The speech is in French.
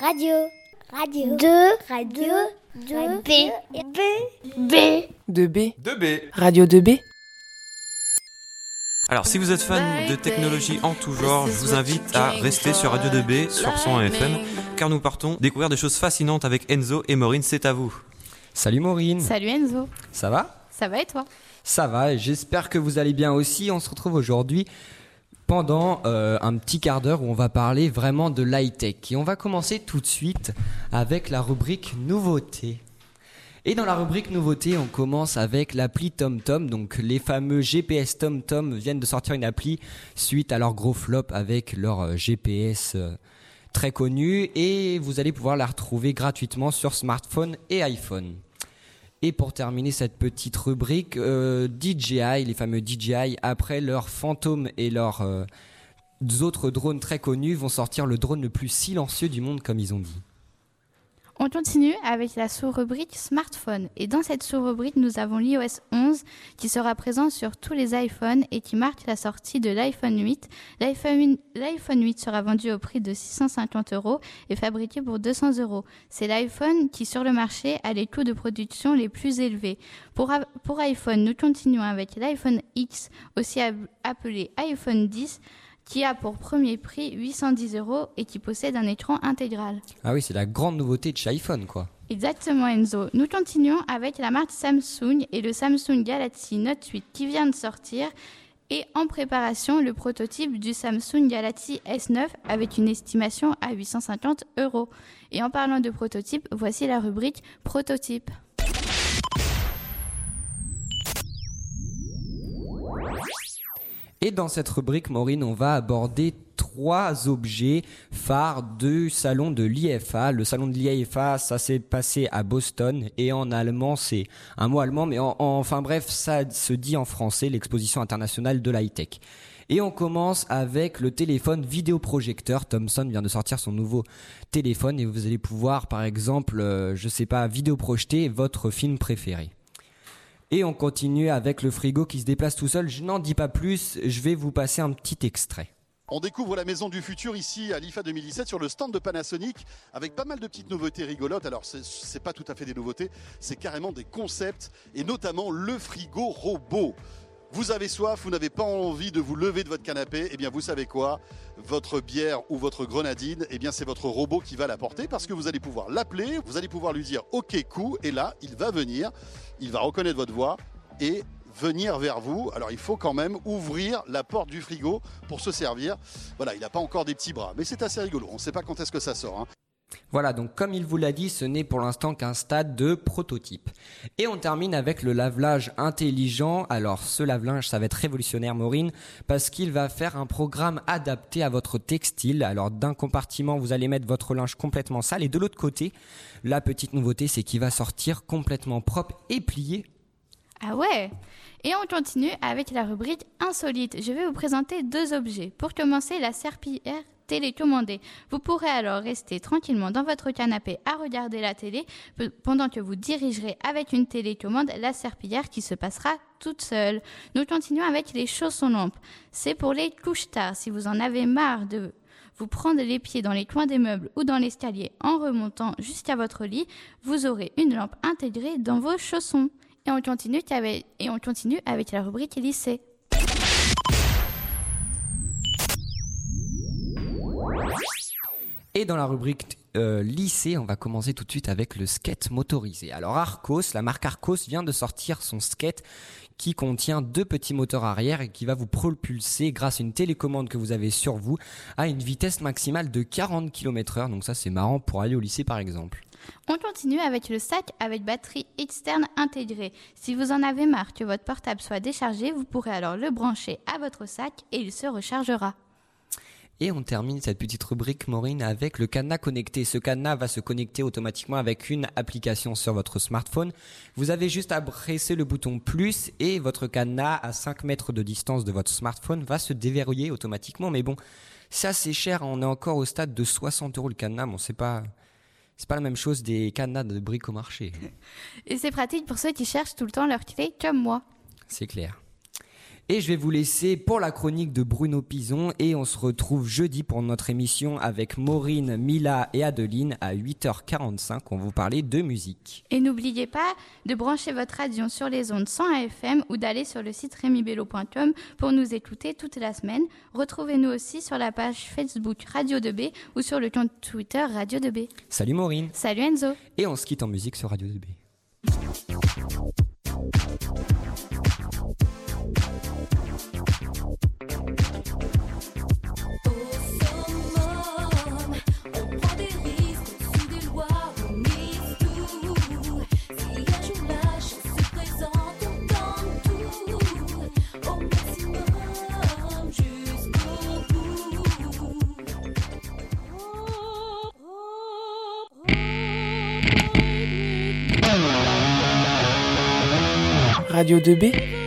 Radio. Radio. 2. Radio. 2. B. B. B. 2B. 2B. Radio 2B. Alors, si vous êtes fan de technologie en tout genre, je vous invite à rester sur Radio 2B sur 101 FM, car nous partons découvrir des choses fascinantes avec Enzo et Maureen. C'est à vous. Salut Maureen. Salut Enzo. Ça va? Ça va et toi? Ça va, j'espère que vous allez bien aussi. On se retrouve aujourd'hui pendant euh, un petit quart d'heure où on va parler vraiment de l'high-tech. Et on va commencer tout de suite avec la rubrique nouveautés. Et dans la rubrique nouveautés, on commence avec l'appli TomTom. Donc les fameux GPS TomTom viennent de sortir une appli suite à leur gros flop avec leur euh, GPS euh, très connu. Et vous allez pouvoir la retrouver gratuitement sur smartphone et iPhone. Et pour terminer cette petite rubrique, euh, DJI, les fameux DJI, après leurs fantômes et leurs euh, autres drones très connus, vont sortir le drone le plus silencieux du monde, comme ils ont dit. On continue avec la sous-rubrique smartphone. Et dans cette sous-rubrique, nous avons l'iOS 11 qui sera présent sur tous les iPhones et qui marque la sortie de l'iPhone 8. L'iPhone l'iPhone 8 sera vendu au prix de 650 euros et fabriqué pour 200 euros. C'est l'iPhone qui, sur le marché, a les coûts de production les plus élevés. Pour, pour iPhone, nous continuons avec l'iPhone X, aussi appelé iPhone 10, qui a pour premier prix 810 euros et qui possède un écran intégral. Ah oui, c'est la grande nouveauté de chez iPhone, quoi. Exactement Enzo. Nous continuons avec la marque Samsung et le Samsung Galaxy Note 8 qui vient de sortir et en préparation le prototype du Samsung Galaxy S9 avec une estimation à 850 euros. Et en parlant de prototype, voici la rubrique prototype. Et dans cette rubrique, Maureen, on va aborder trois objets phares du salon de l'IFA. Le salon de l'IFA, ça s'est passé à Boston et en allemand, c'est un mot allemand, mais en- en- enfin bref, ça se dit en français, l'exposition internationale de l'high-tech. Et on commence avec le téléphone vidéoprojecteur. Thomson vient de sortir son nouveau téléphone et vous allez pouvoir, par exemple, euh, je sais pas, vidéoprojeter votre film préféré. Et on continue avec le frigo qui se déplace tout seul. Je n'en dis pas plus, je vais vous passer un petit extrait. On découvre la maison du futur ici à l'IFA 2017 sur le stand de Panasonic avec pas mal de petites nouveautés rigolotes. Alors c'est- pas tout à fait des nouveautés, c'est carrément des concepts et notamment le frigo robot. Vous avez soif, vous n'avez pas envie de vous lever de votre canapé, eh bien vous savez quoi? Votre bière ou votre grenadine, eh bien c'est votre robot qui va l'apporter parce que vous allez pouvoir l'appeler, vous allez pouvoir lui dire OK coup et là il va venir, il va reconnaître votre voix et venir vers vous. Alors il faut quand même ouvrir la porte du frigo pour se servir. Voilà, il n'a pas encore des petits bras, mais c'est assez rigolo. On ne sait pas quand est-ce que ça sort. hein. Voilà, donc comme il vous l'a dit, ce n'est pour l'instant qu'un stade de prototype. Et on termine avec le lave-linge intelligent. Alors ce lave-linge, ça va être révolutionnaire, Maureen, parce qu'il va faire un programme adapté à votre textile. Alors d'un compartiment, vous allez mettre votre linge complètement sale, et de l'autre côté, la petite nouveauté, c'est qu'il va sortir complètement propre et plié Ah ouais Et on continue avec la rubrique insolite. Je vais vous présenter deux objets. Pour commencer, la serpillière télécommandée. Vous pourrez alors rester tranquillement dans votre canapé à regarder la télé pe- pendant que vous dirigerez avec une télécommande la serpillière qui se passera toute seule. Nous continuons avec les chaussons lampes. C'est pour les couches tard. Si vous en avez marre de vous prendre les pieds dans les coins des meubles ou dans l'escalier en remontant jusqu'à votre lit, vous aurez une lampe intégrée dans vos chaussons. Et on continue avec, et on continue avec la rubrique lycée. Et dans la rubrique euh, lycée, on va commencer tout de suite avec le skate motorisé. Alors Arcos, la marque Arcos vient de sortir son skate qui contient deux petits moteurs arrière et qui va vous propulser grâce à une télécommande que vous avez sur vous à une vitesse maximale de 40 km heure. Donc ça c'est marrant pour aller au lycée par exemple. On continue avec le sac avec batterie externe intégrée. Si vous en avez marre que votre portable soit déchargé, vous pourrez alors le brancher à votre sac et il se rechargera. Et on termine cette petite rubrique, Maureen, avec le cadenas connecté. Ce cadenas va se connecter automatiquement avec une application sur votre smartphone. Vous avez juste à presser le bouton plus et votre cadenas à 5 mètres de distance de votre smartphone va se déverrouiller automatiquement. Mais bon, c'est assez cher. On est encore au stade de 60 euros le cadenas. Bon, c'est pas, c'est pas la même chose des cadenas de briques au marché. Et c'est pratique pour ceux qui cherchent tout le temps leur clé comme moi. C'est clair. Et je vais vous laisser pour la chronique de Bruno Pison et on se retrouve jeudi pour notre émission avec Maureen, Mila et Adeline à 8h45. On va vous parler de musique. Et n'oubliez pas de brancher votre radio sur les ondes 100 FM ou d'aller sur le site remibello.com pour nous écouter toute la semaine. Retrouvez-nous aussi sur la page Facebook Radio 2B ou sur le compte Twitter Radio 2B. Salut Maureen. Salut Enzo. Et on se quitte en musique sur Radio 2B. Radio 2B